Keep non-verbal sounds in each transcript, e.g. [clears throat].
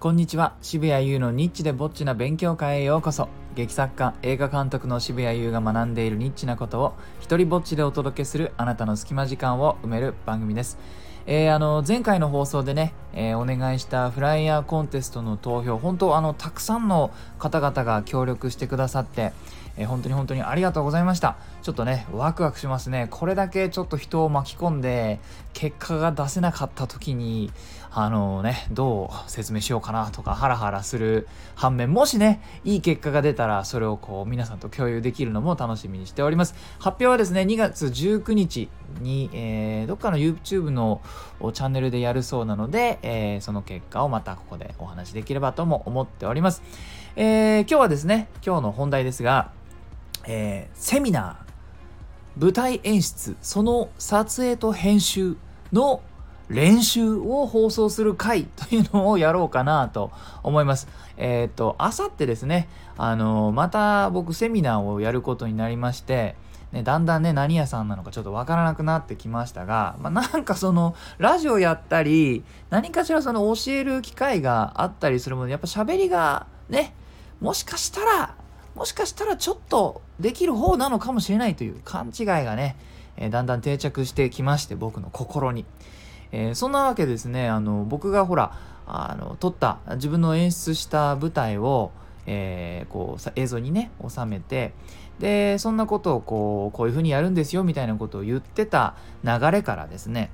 こんにちは。渋谷優のニッチでぼっちな勉強会へようこそ。劇作家映画監督の渋谷優が学んでいるニッチなことを一人ぼっちでお届けするあなたの隙間時間を埋める番組です。えー、あの前回の放送でね、えー、お願いしたフライヤーコンテストの投票本当あのたくさんの方々が協力してくださって、えー、本当に本当にありがとうございました。ちょっとねワクワクしますね。これだけちょっと人を巻き込んで結果が出せなかった時にあのねどう説明しようかなとかハラハラする反面もしねいい結果が出たらそれをこう皆さんと共有できるのも楽しみにしております。発表はですね2月19日に、えー、どっかの YouTube のチャンネルでやるそうなので、えー、その結果をまたここでお話しできればとも思っております、えー、今日はですね今日の本題ですが、えー、セミナー舞台演出その撮影と編集の練習を放送する回というのをやろうかなと思います。[laughs] えっ、ー、と、あさってですね、あのまた僕セミナーをやることになりまして、ね、だんだんね何屋さんなのかちょっとわからなくなってきましたが、まあ、なんかそのラジオやったり何かしらその教える機会があったりするものでやっぱ喋りがねもしかしたらもしかしたらちょっとできる方なのかもしれないという勘違いがね、えー、だんだん定着してきまして僕の心に、えー、そんなわけですねあの僕がほらあの撮った自分の演出した舞台をえー、こう映像にね収めてでそんなことをこうこういうふうにやるんですよみたいなことを言ってた流れからですね、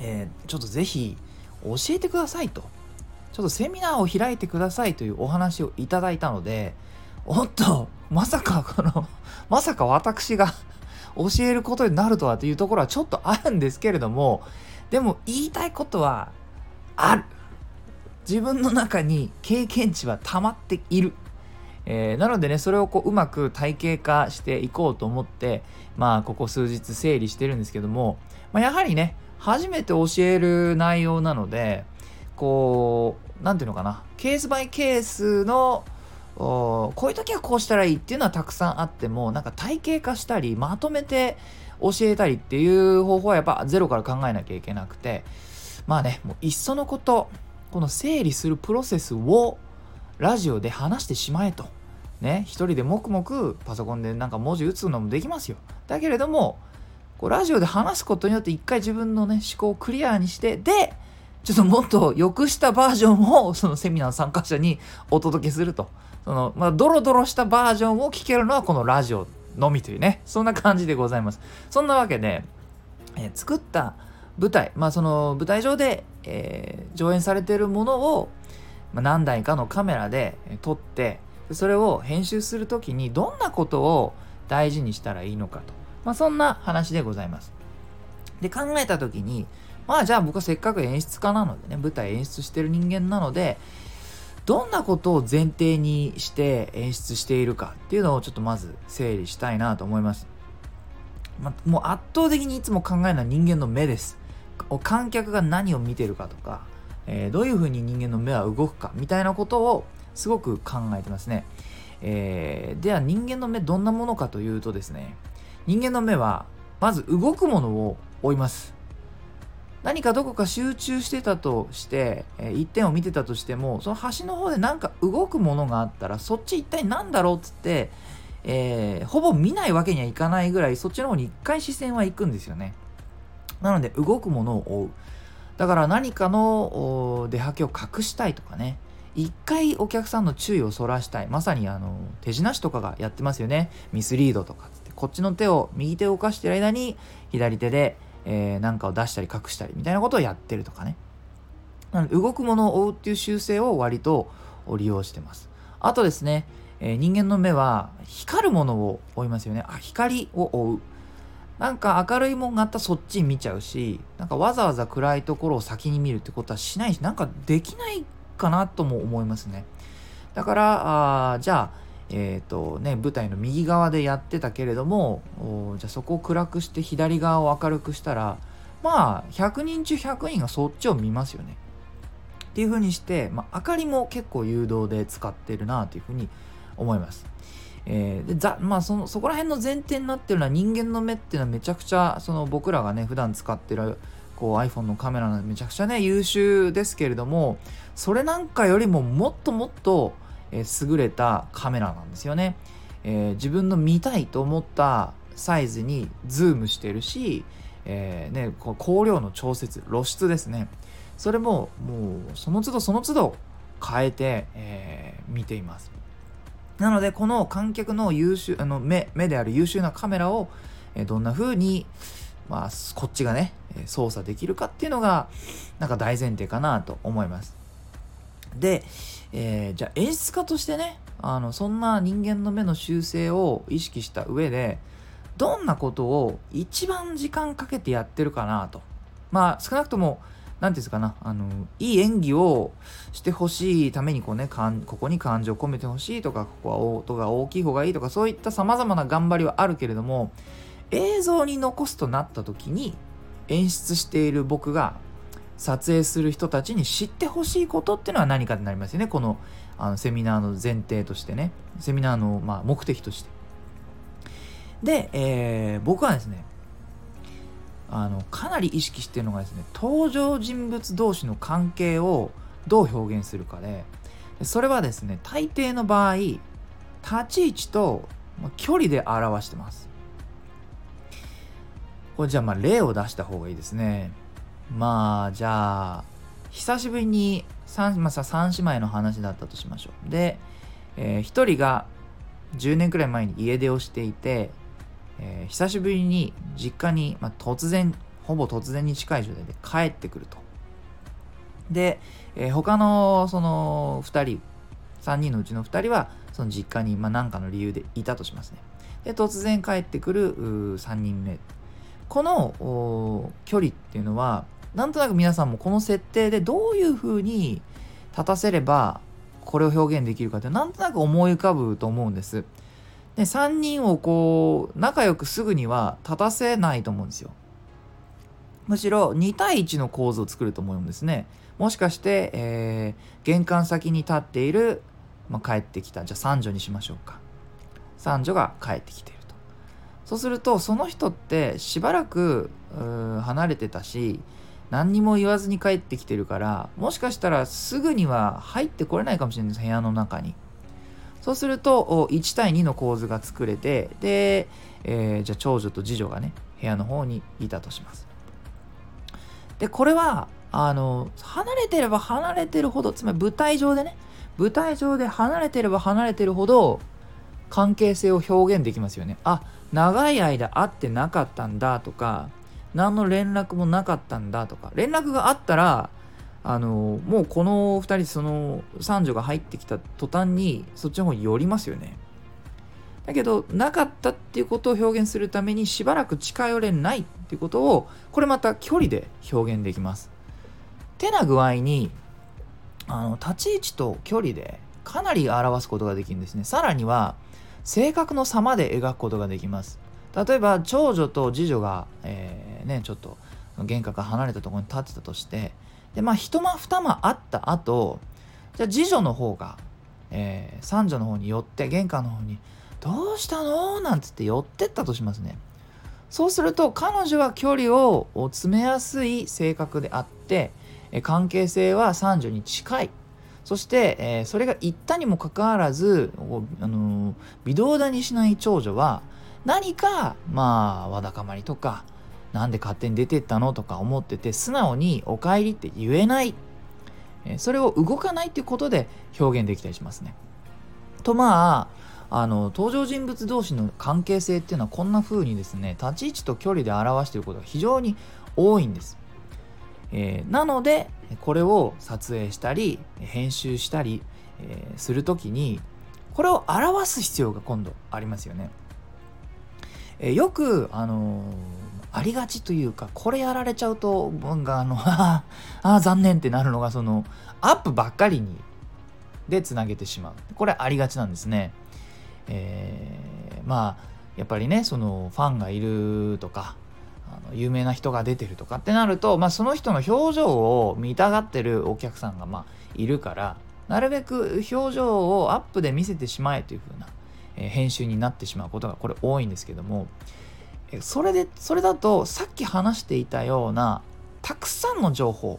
え、ちょっと是非教えてくださいと。ちょっとセミナーを開いてくださいというお話をいただいたのでおっとまさかこのまさか私が [laughs] 教えることになるとはというところはちょっとあるんですけれどもでも言いたいことはある。自分の中に経験値は溜まっている。えー、なのでねそれをこううまく体系化していこうと思ってまあここ数日整理してるんですけども、まあ、やはりね初めて教える内容なのでこう何て言うのかなケースバイケースのこういう時はこうしたらいいっていうのはたくさんあってもなんか体系化したりまとめて教えたりっていう方法はやっぱゼロから考えなきゃいけなくてまあねもういっそのことこの整理するプロセスをラジオで話してしまえと。ね、一人で黙々パソコンでなんか文字打つのもできますよ。だけれども、こうラジオで話すことによって一回自分のね、思考をクリアにして、で、ちょっともっと良くしたバージョンをそのセミナーの参加者にお届けすると。その、まあ、ドロドロしたバージョンを聞けるのはこのラジオのみというね、そんな感じでございます。そんなわけで、えー、作った舞台、まあその舞台上で、えー、上演されているものをまあ、何台かのカメラで撮ってそれを編集する時にどんなことを大事にしたらいいのかと、まあ、そんな話でございます。で考えた時にまあじゃあ僕はせっかく演出家なのでね舞台演出してる人間なのでどんなことを前提にして演出しているかっていうのをちょっとまず整理したいなと思います。ま、もう圧倒的にいつも考えるのは人間の目です。観客が何を見てるかとかえー、どういうふうに人間の目は動くかみたいなことをすごく考えてますね。えー、では人間の目どんなものかというとですね人間の目はまず動くものを追います何かどこか集中してたとして、えー、一点を見てたとしてもその端の方で何か動くものがあったらそっち一体何だろうっつって、えー、ほぼ見ないわけにはいかないぐらいそっちの方に一回視線は行くんですよね。なので動くものを追う。だから何かの出はけを隠したいとかね。一回お客さんの注意をそらしたい。まさにあの手品師とかがやってますよね。ミスリードとかって。こっちの手を右手を動かしてる間に左手で、えー、かを出したり隠したりみたいなことをやってるとかね。なので動くものを追うっていう習性を割と利用してます。あとですね、えー、人間の目は光るものを追いますよね。あ光を追う。なんか明るいもんがあったらそっち見ちゃうしなんかわざわざ暗いところを先に見るってことはしないしなんかできないかなとも思いますね。だからあじゃあえ、ー、とね舞台の右側でやってたけれどもじゃあそこを暗くして左側を明るくしたらまあ100人中100人がそっちを見ますよね。っていう風にして、まあ、明かりも結構誘導で使ってるなというふうに思います。えー、でざまあそのそこら辺の前提になってるのは人間の目っていうのはめちゃくちゃその僕らがね普段使ってるこう iPhone のカメラなんめちゃくちゃね優秀ですけれどもそれなんかよりももっともっと、え優れたカメラなんですよね、えー、自分の見たいと思ったサイズにズームしてるし、えー、ね、こう光量の調節露出ですね。それももうその都度その都度変えて、えー、見ています。なのでこの観客の優秀あの目目である優秀なカメラを、えどんな風にまあ、こっちがね操作できるかっていうのがなんか大前提かなと思います。で、えー、じゃあ演出家としてねあのそんな人間の目の修正を意識した上でどんなことを一番時間かけてやってるかなと。まあ少なくとも何て言うんですかなあのいい演技をしてほしいためにこうねここに感情を込めてほしいとかここは音が大きい方がいいとかそういったさまざまな頑張りはあるけれども映像に残すとなった時に演出している僕が撮影する人たちに知ってほしいことっていうのは何かになりますよね。このあのセミナーの前提としてね。セミナーの、まあ、目的として。で、えー、僕はですねあのかなり意識してるのがですね登場人物同士の関係をどう表現するかでそれはですね大抵の場合立ち位置と距離で表してます。これじゃあまあ例を出した方がいいですね。まあじゃあ久しぶりに 3,、まあ、3姉妹の話だったとしましょう。で、えー、人が10年くらい前に家出をしていて、えー、久しぶりに実家に、まあ、突然ほぼ突然に近い状態で帰ってくると。で、えー、他のその2人3人のうちの2人はその実家に、まあ、何かの理由でいたとしますね。で突然帰ってくる3人目。この距離っていうのはなんとなく皆さんもこの設定でどういうふうに立たせればこれを表現できるかってなんとなく思い浮かぶと思うんです。で3人をこう仲良くすぐには立たせないと思うんですよ。むしろ2対1の構図を作ると思うんですね。もしかして、えー、玄関先に立っている、まあ、帰ってきたじゃあ三女にしましょうか。三女が帰ってきていると。そうするとその人ってしばらく離れてたし何にも言わずに帰ってきてるからもしかしたらすぐには入ってこれないかもしれないです部屋の中に。そうすると1対2の構図が作れてで、えー、じゃあ長女と次女がね部屋の方にいたとします。でこれはあの離れてれば離れてるほどつまり舞台上でね舞台上で離れてれば離れてるほど関係性を表現できますよね。あ長い間会ってなかったんだとか何の連絡もなかったんだとか。連絡があったらあのもうこの2人その三女が入ってきた途端にそっちの方に寄りますよね。だけどなかったっていうことを表現するためにしばらく近寄れないっていうことをこれまた距離で表現できます。てな具合にあの立ち位置と距離でかなり表すことができるんですね。さらには性格の差まで描くことができます。例えば長女と次女が、えー、ねちょっと玄関から離れたところに立ってたとしてでまあ一間二間あった後じゃあ次女の方が、えー、三女の方に寄って玄関の方に「どうしたの?」なんつって寄ってったとしますねそうすると彼女は距離を詰めやすい性格であって関係性は三女に近いそして、えー、それが言ったにもかかわらず、あのー、微動だにしない長女は何かまあわだかまりとかなんで勝手に出てったのとか思ってて素直に「お帰り」って言えない、それを動かないっていうことで表現できたりしますね。とまああの登場人物同士の関係性っていうのはこんな風にですね立ち位置と距離で表していることが非常に多いんです。えー、なのでこれを撮影したり編集したり、えー、する時にこれを表す必要が今度ありますよね。えー、よくあのありがちというかこれやられちゃうとがあの [laughs] ああ残念ってなるのがそのアップばっかりにでつなげてしまうこれありがちなんですね。えー、まあやっぱりねそのファンがいるとかあの有名な人が出てるとかってなると、まあ、その人の表情を見たがってるお客さんがまあいるからなるべく表情をアップで見せてしまえという風な、えー、編集になってしまうことがこれ多いんですけどもそれでそれだとさっき話していたようなたくさんの情報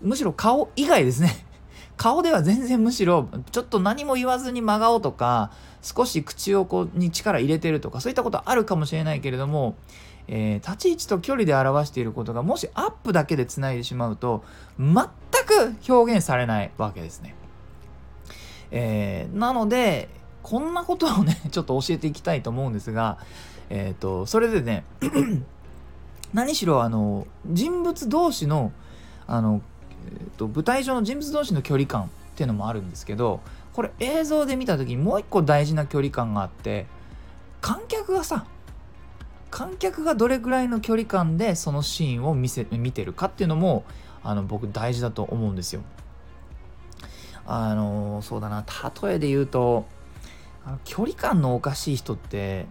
むしろ顔以外ですね [laughs] 顔では全然むしろちょっと何も言わずに真顔とか少し口をこうに力入れてるとかそういったことあるかもしれないけれども、えー、立ち位置と距離で表していることがもしアップだけでつないでしまうと全く表現されないわけですね。えー、なのでこんなことをね [laughs] ちょっと教えていきたいと思うんですが、えっ、ー、とそれでね [clears throat] 何しろあの人物同士のあのえーと、舞台上の人物同士の距離感っていうのもあるんですけどこれ映像で見た時にもう一個大事な距離感があって観客がさ観客がどれぐらいの距離感でそのシーンを見せ見てるかっていうのもあの僕大事だと思うんですよ。あのそうだな例えで言うと距離感のおかしい人って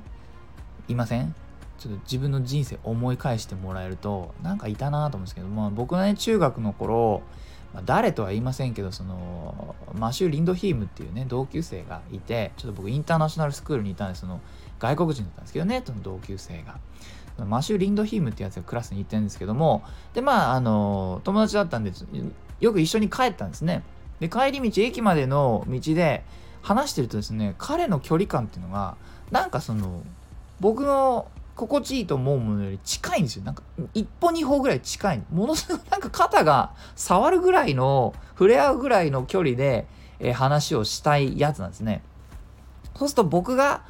いません？ちょっと自分の人生思い返してもらえるとなんかいたなと思うんですけど、まあ、僕はね中学の頃、まあ、誰とは言いませんけどそのマシュー・リンドヒームっていうね同級生がいてちょっと僕インターナショナルスクールにいたんでその外国人だったんですけどねその同級生が。マシュー・リンドヒームってやつがクラスに行ってるんですけどもでまああの友達だったんでよく一緒に帰ったんですねで帰り道駅までの道で話してるとですね彼の距離感っていうのがなんかその僕の心地いいと思うものより近いんですよ。なんか一歩二歩ぐらい近い。ものすごい [laughs] なんか肩が触るぐらいの、触れ合うぐらいの距離で、えー、話をしたいやつなんですね。そうすると僕が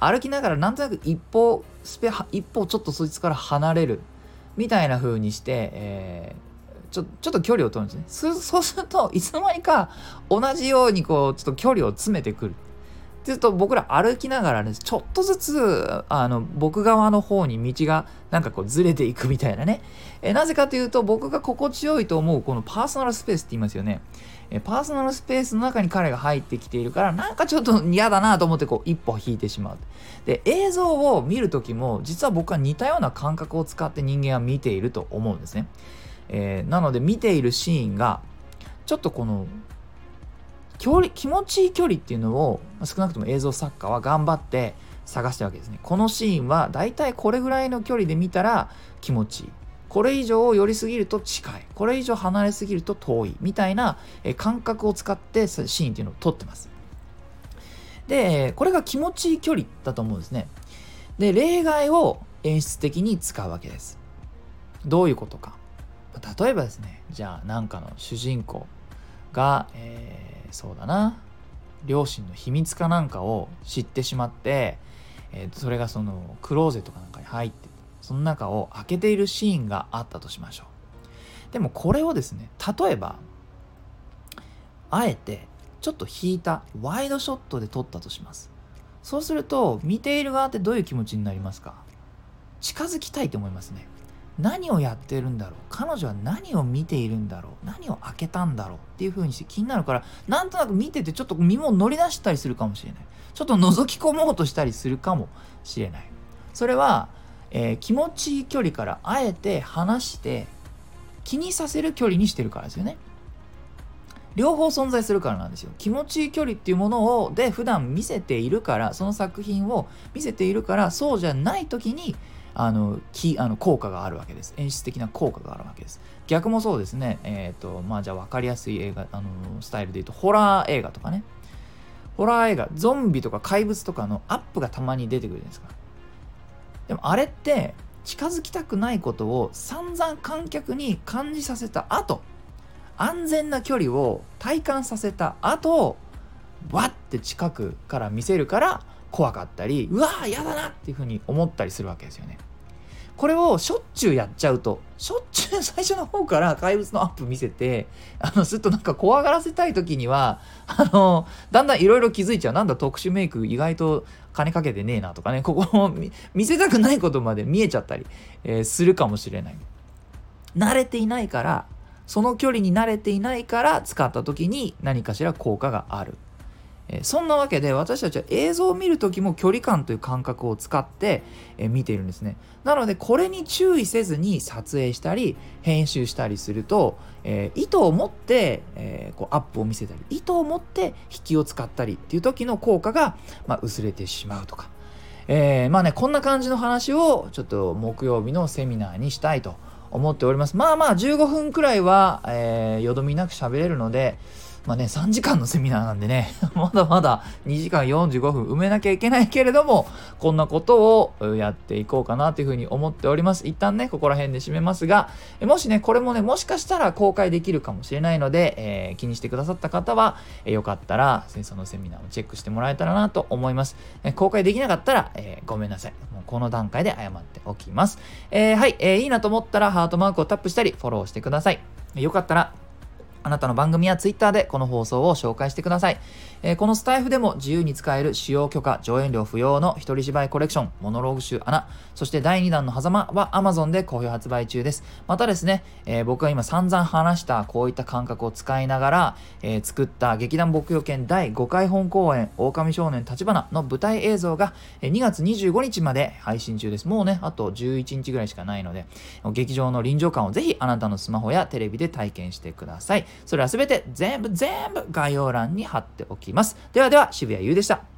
歩きながらなんとなく一歩、スペ一歩ちょっとそいつから離れるみたいな風にして、えー、ちょちょっと距離を取るんですね。そうするといつの間にか同じようにこうちょっと距離を詰めてくる。ずっと僕ら歩きながらね、ちょっとずつ、あの、僕側の方に道がなんかこうずれていくみたいなね。えなぜかというと、僕が心地よいと思うこのパーソナルスペースって言いますよね。えパーソナルスペースの中に彼が入ってきているから、なんかちょっと嫌だなと思ってこう一歩引いてしまう。で、映像を見るときも、実は僕は似たような感覚を使って人間は見ていると思うんですね。えー、なので見ているシーンが、ちょっとこの距離気持ちいい距離っていうのを少なくとも映像作家は頑張って探したわけですね。このシーンはだいたいこれぐらいの距離で見たら気持ちいい。これ以上寄りすぎると近い。これ以上離れすぎると遠い。みたいな感覚を使ってシーンっていうのを撮ってます。でこれが気持ちいい距離だと思うんですね。で例外を演出的に使うわけです。どういうことか。例えばですねじゃあなんかの主人公が、えーそうだな。両親の秘密かなんかを知ってしまって、えー、それがそのクローゼットかなんかに入ってその中を開けているシーンがあったとしましょう。でもこれをですね例えばあえてちょっと引いたワイドショットで撮ったとします。そうすると見ている側ってどういう気持ちになりますか？近づきたいと思いますね。何をやってるんだろう？彼女は何を見ているんだろう？何を開けたんだろう？っていう風にして気になるからなんとなく見ててちょっと身も乗り出したりするかもしれない。ちょっと覗き込もうとしたりするかもしれない。それは、えー、気持ちいい距離からあえて離して気にさせる距離にしてるからですよね。両方存在するからなんですよ。気持ちいい距離っていうものをで普段見せているからその作品を見せているからそうじゃない時にあのきあの効果があるわけです。演出的な効果があるわけです。逆もそうですね。えっ、ー、と、まあじゃあ分かりやすい映画、あのスタイルで言うと、ホラー映画とかね。ホラー映画、ゾンビとか怪物とかのアップがたまに出てくるじゃないですか。でもあれって、近づきたくないことを散々観客に感じさせた後、安全な距離を体感させた後、わって近くから見せるから怖かったり、うわー嫌だなっていうふうに思ったりするわけですよね。これをしょっちゅうやっちゃうと、しょっちゅう最初の方から怪物のアップ見せて、あの、すっとなんか怖がらせたい時には、あの、だんだんいろいろ気づいちゃう。なんだ特殊メイク意外と金かけてねえなとかね、ここを見せたくないことまで見えちゃったり、えー、するかもしれない。慣れていないから、その距離に慣れていないから使った時に何かしら効果がある。そんなわけで私たちは映像を見る時も距離感という感覚を使って、見ているんですねなのでこれに注意せずに撮影したり編集したりすると、えー、意図を持って、こうアップを見せたり意図を持って引きを使ったりっていう時の効果が、まあ、薄れてしまうとか、えー、まあねこんな感じの話をちょっと木曜日のセミナーにしたいと思っております。まあまあ15分くらいは、よどみなく喋れるので、まあね、3時間のセミナーなんでね、[laughs] まだまだ2時間45分埋めなきゃいけないけれども、こんなことをやっていこうかなというふうに思っております。一旦ね、ここら辺で締めますが、もしね、これもね、もしかしたら公開できるかもしれないので、えー、気にしてくださった方は、えー、よかったら、そのセミナーをチェックしてもらえたらなと思います。えー、公開できなかったら、え、ごめんなさい。もうこの段階で謝っておきます。え、はい、えー、いいなと思ったらハートマークをタップしたり、フォローしてください。よかったら、あなたの番組や Twitter でこの放送を紹介してください。えー、このスタイフでも自由に使える使用許可、上演料不要の一人芝居コレクション、モノローグ集穴、そして第2弾の狭間は Amazon で好評発売中です。またですね、えー、僕が今散々話したこういった感覚を使いながら、えー、作った劇団牧羊犬第5回本公演、狼少年立花の舞台映像が2月25日まで配信中です。もうね、あと11日ぐらいしかないので、劇場の臨場感をぜひあなたのスマホやテレビで体験してください。それはすべて全部全部概要欄に貼っておきます。ではでは、渋谷優でした。